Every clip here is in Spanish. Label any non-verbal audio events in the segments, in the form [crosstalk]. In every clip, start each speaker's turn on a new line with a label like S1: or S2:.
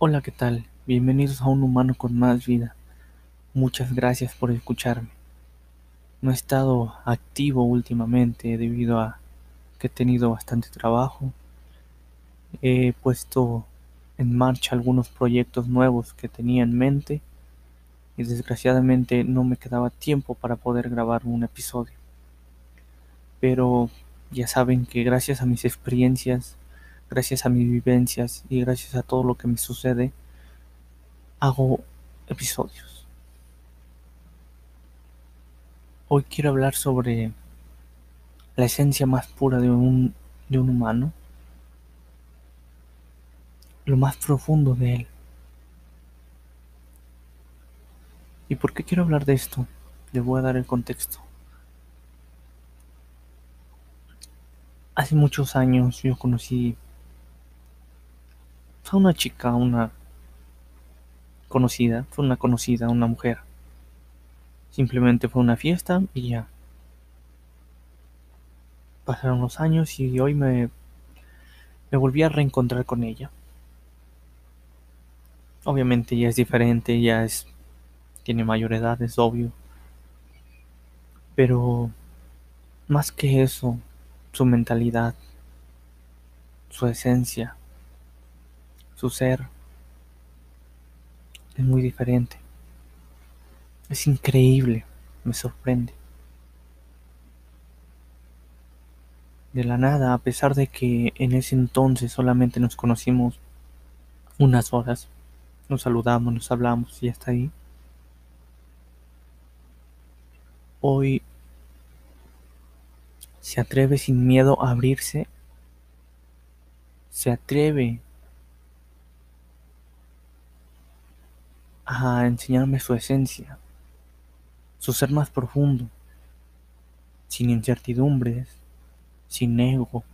S1: Hola, ¿qué tal? Bienvenidos a Un Humano con Más Vida. Muchas gracias por escucharme. No he estado activo últimamente debido a que he tenido bastante trabajo. He puesto en marcha algunos proyectos nuevos que tenía en mente y desgraciadamente no me quedaba tiempo para poder grabar un episodio. Pero ya saben que gracias a mis experiencias, gracias a mis vivencias y gracias a todo lo que me sucede, hago episodios. Hoy quiero hablar sobre la esencia más pura de un, de un humano, lo más profundo de él. ¿Y por qué quiero hablar de esto? Le voy a dar el contexto. Hace muchos años yo conocí a una chica, una conocida, fue una conocida, una mujer. Simplemente fue una fiesta y ya. Pasaron los años y hoy me, me volví a reencontrar con ella. Obviamente ya es diferente, ya es tiene mayor edad, es obvio. Pero más que eso, su mentalidad, su esencia, su ser, es muy diferente. Es increíble, me sorprende. De la nada, a pesar de que en ese entonces solamente nos conocimos unas horas, nos saludamos, nos hablamos y hasta ahí. Hoy se atreve sin miedo a abrirse, se atreve a enseñarme su esencia, su ser más profundo, sin incertidumbres, sin ego,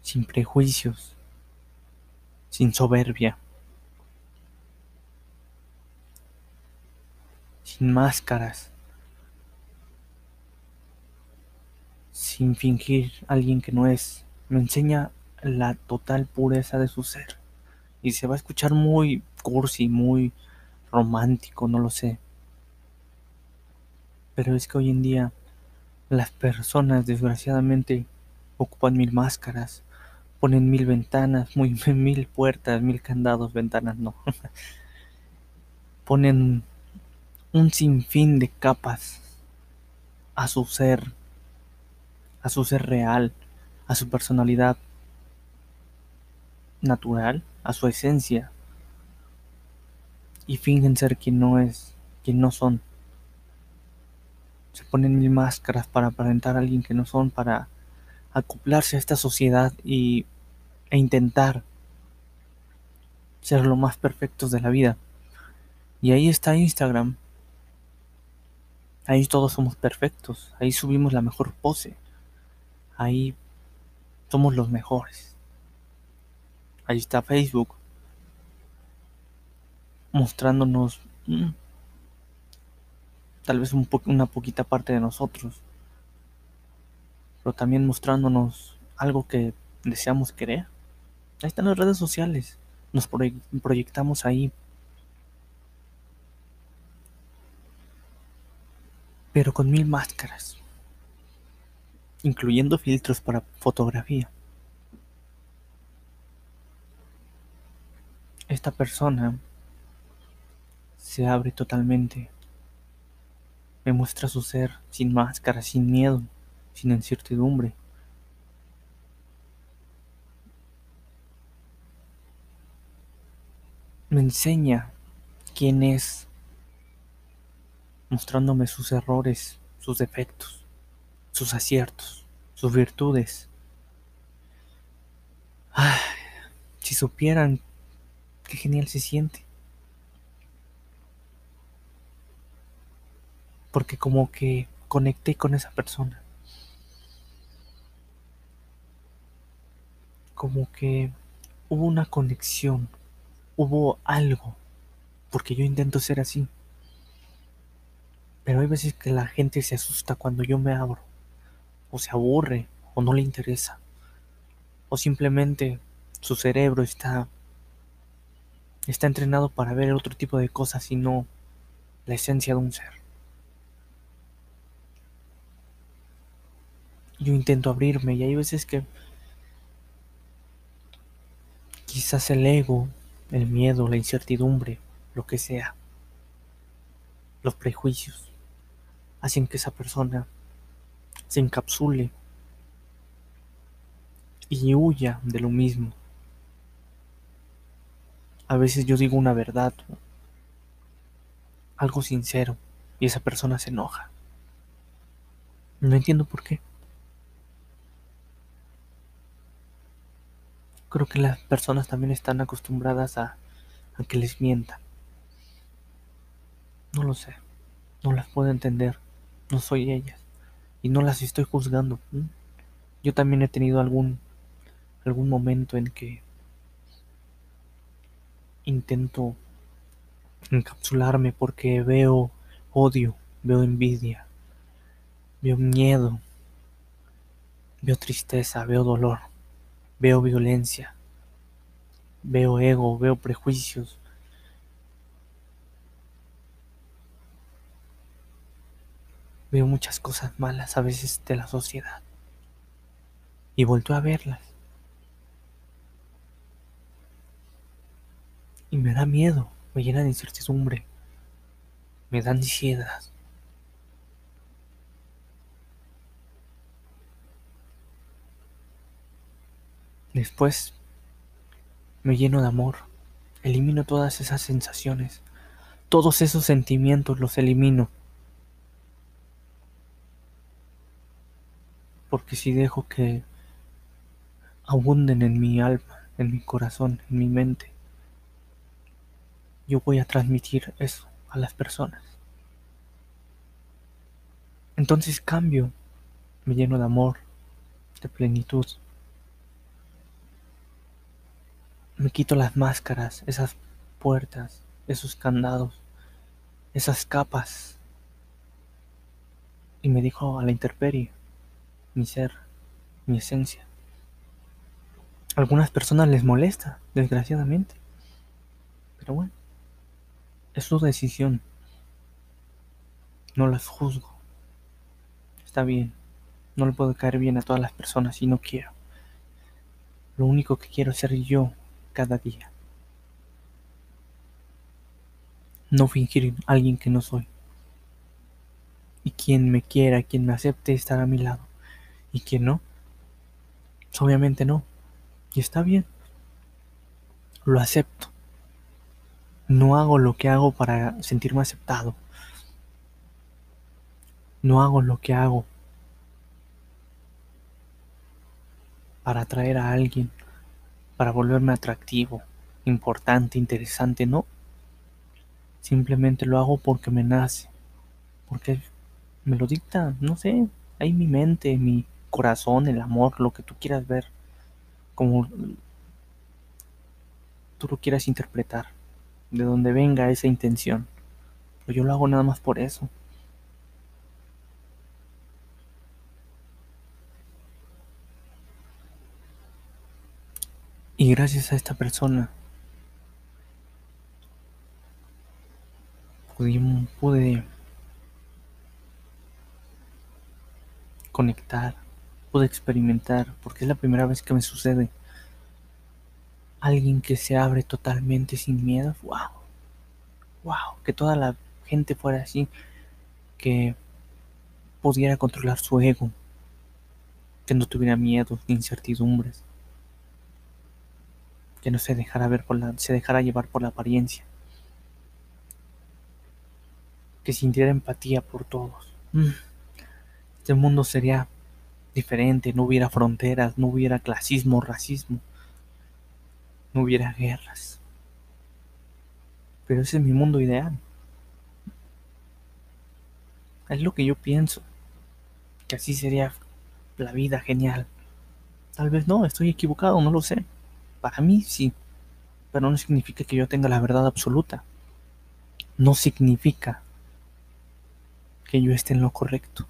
S1: sin prejuicios, sin soberbia, sin máscaras, sin fingir alguien que no es. Me enseña la total pureza de su ser. Y se va a escuchar muy cursi, muy romántico, no lo sé. Pero es que hoy en día las personas desgraciadamente ocupan mil máscaras, ponen mil ventanas, muy, [laughs] mil puertas, mil candados, ventanas no. [laughs] ponen un sinfín de capas a su ser, a su ser real, a su personalidad natural, a su esencia, y fingen ser quien no es, quien no son. Se ponen mil máscaras para aparentar a alguien que no son, para acoplarse a esta sociedad y, e intentar ser lo más perfectos de la vida. Y ahí está Instagram. Ahí todos somos perfectos. Ahí subimos la mejor pose. Ahí somos los mejores. Ahí está Facebook. Mostrándonos mmm, tal vez un una poquita parte de nosotros. Pero también mostrándonos algo que deseamos querer. Ahí están las redes sociales. Nos proyectamos ahí. Pero con mil máscaras. Incluyendo filtros para fotografía. Esta persona se abre totalmente. Me muestra su ser sin máscara, sin miedo, sin incertidumbre. Me enseña quién es, mostrándome sus errores, sus defectos, sus aciertos, sus virtudes. Ay, si supieran qué genial se siente. Porque como que conecté con esa persona. Como que hubo una conexión, hubo algo, porque yo intento ser así. Pero hay veces que la gente se asusta cuando yo me abro, o se aburre, o no le interesa. o simplemente su cerebro está está entrenado para ver otro tipo de cosas y no la esencia de un ser. Yo intento abrirme y hay veces que quizás el ego, el miedo, la incertidumbre, lo que sea, los prejuicios, hacen que esa persona se encapsule y huya de lo mismo. A veces yo digo una verdad, algo sincero, y esa persona se enoja. No entiendo por qué. Creo que las personas también están acostumbradas a, a que les mientan. No lo sé. No las puedo entender. No soy ellas. Y no las estoy juzgando. Yo también he tenido algún algún momento en que intento encapsularme porque veo odio, veo envidia, veo miedo, veo tristeza, veo dolor veo violencia, veo ego, veo prejuicios. Veo muchas cosas malas a veces de la sociedad. Y vuelto a verlas. Y me da miedo, me llena de incertidumbre, me da ansiedad. Después me lleno de amor, elimino todas esas sensaciones, todos esos sentimientos los elimino. Porque si dejo que abunden en mi alma, en mi corazón, en mi mente, yo voy a transmitir eso a las personas. Entonces cambio, me lleno de amor, de plenitud. Me quito las máscaras, esas puertas, esos candados, esas capas. Y me dijo a la intemperie, mi ser, mi esencia. Algunas personas les molesta, desgraciadamente. Pero bueno, es su decisión. No las juzgo. Está bien. No le puedo caer bien a todas las personas y no quiero. Lo único que quiero ser yo cada día. No fingir alguien que no soy. Y quien me quiera, quien me acepte, estará a mi lado. Y quien no, pues obviamente no. Y está bien. Lo acepto. No hago lo que hago para sentirme aceptado. No hago lo que hago para atraer a alguien para volverme atractivo, importante, interesante, no. Simplemente lo hago porque me nace, porque me lo dicta, no sé, hay mi mente, mi corazón, el amor, lo que tú quieras ver, como tú lo quieras interpretar, de donde venga esa intención. Pero yo lo hago nada más por eso. Y gracias a esta persona pude, conectar, pude experimentar, porque es la primera vez que me sucede. Alguien que se abre totalmente sin miedo, wow, wow, que toda la gente fuera así, que pudiera controlar su ego, que no tuviera miedo ni incertidumbres que no se dejara ver por la, se dejara llevar por la apariencia, que sintiera empatía por todos. Mm. Este mundo sería diferente, no hubiera fronteras, no hubiera clasismo, racismo, no hubiera guerras. Pero ese es mi mundo ideal. Es lo que yo pienso. Que así sería la vida genial. Tal vez no, estoy equivocado, no lo sé. Para mí sí, pero no significa que yo tenga la verdad absoluta. No significa que yo esté en lo correcto.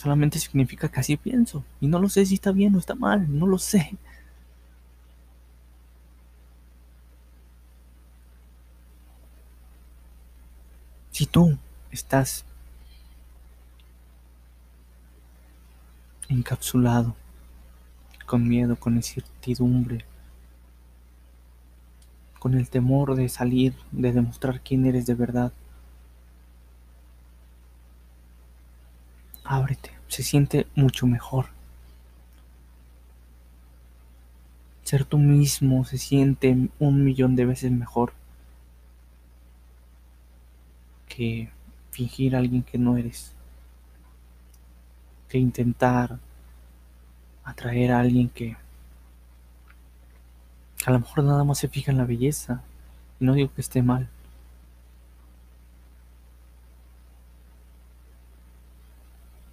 S1: Solamente significa que así pienso. Y no lo sé si está bien o está mal. No lo sé. Si tú estás encapsulado, con miedo, con incertidumbre, con el temor de salir, de demostrar quién eres de verdad, ábrete, se siente mucho mejor. Ser tú mismo se siente un millón de veces mejor que fingir a alguien que no eres, que intentar atraer a alguien que a lo mejor nada más se fija en la belleza. Y no digo que esté mal.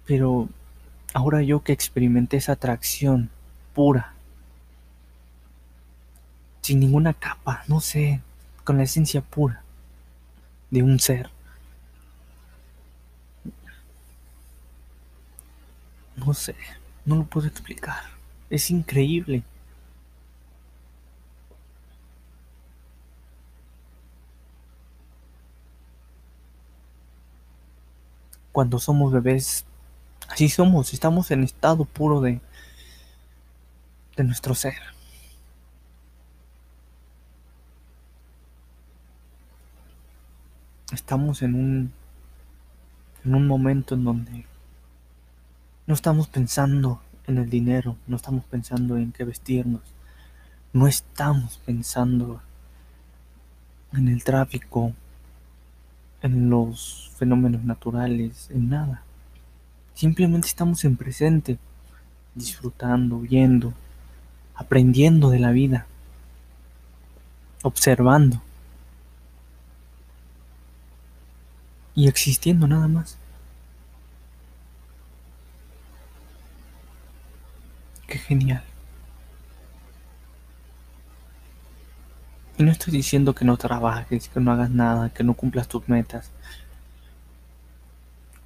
S1: Pero ahora yo que experimenté esa atracción pura, sin ninguna capa, no sé, con la esencia pura de un ser. No sé, no lo puedo explicar. Es increíble. Cuando somos bebés, así somos, estamos en estado puro de, de nuestro ser. Estamos en un, en un momento en donde no estamos pensando en el dinero, no estamos pensando en qué vestirnos, no estamos pensando en el tráfico, en los fenómenos naturales, en nada. Simplemente estamos en presente, disfrutando, viendo, aprendiendo de la vida, observando y existiendo nada más. Qué genial. Y no estoy diciendo que no trabajes, que no hagas nada, que no cumplas tus metas,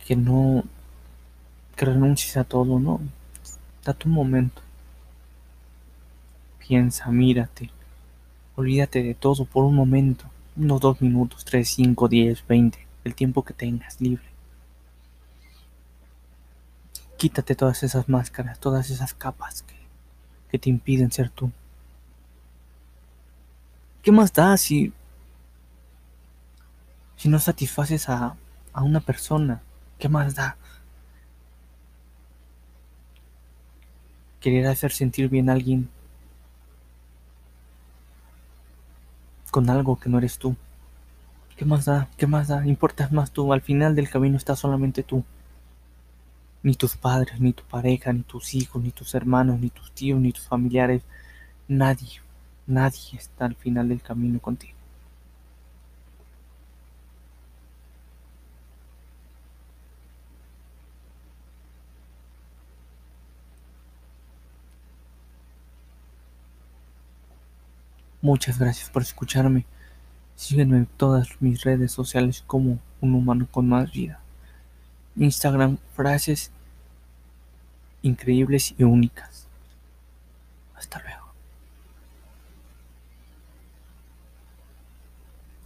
S1: que no, que renuncies a todo, no. Date un momento. Piensa, mírate. Olvídate de todo por un momento. Unos dos minutos, tres, cinco, diez, veinte. El tiempo que tengas libre. Quítate todas esas máscaras, todas esas capas que, que te impiden ser tú. ¿Qué más da si, si no satisfaces a, a una persona? ¿Qué más da? Querer hacer sentir bien a alguien con algo que no eres tú. ¿Qué más da? ¿Qué más da? Importas más tú. Al final del camino está solamente tú ni tus padres, ni tu pareja, ni tus hijos, ni tus hermanos, ni tus tíos, ni tus familiares. Nadie, nadie está al final del camino contigo. Muchas gracias por escucharme. Sígueme en todas mis redes sociales como un humano con más vida. Instagram frases increíbles y únicas. Hasta luego.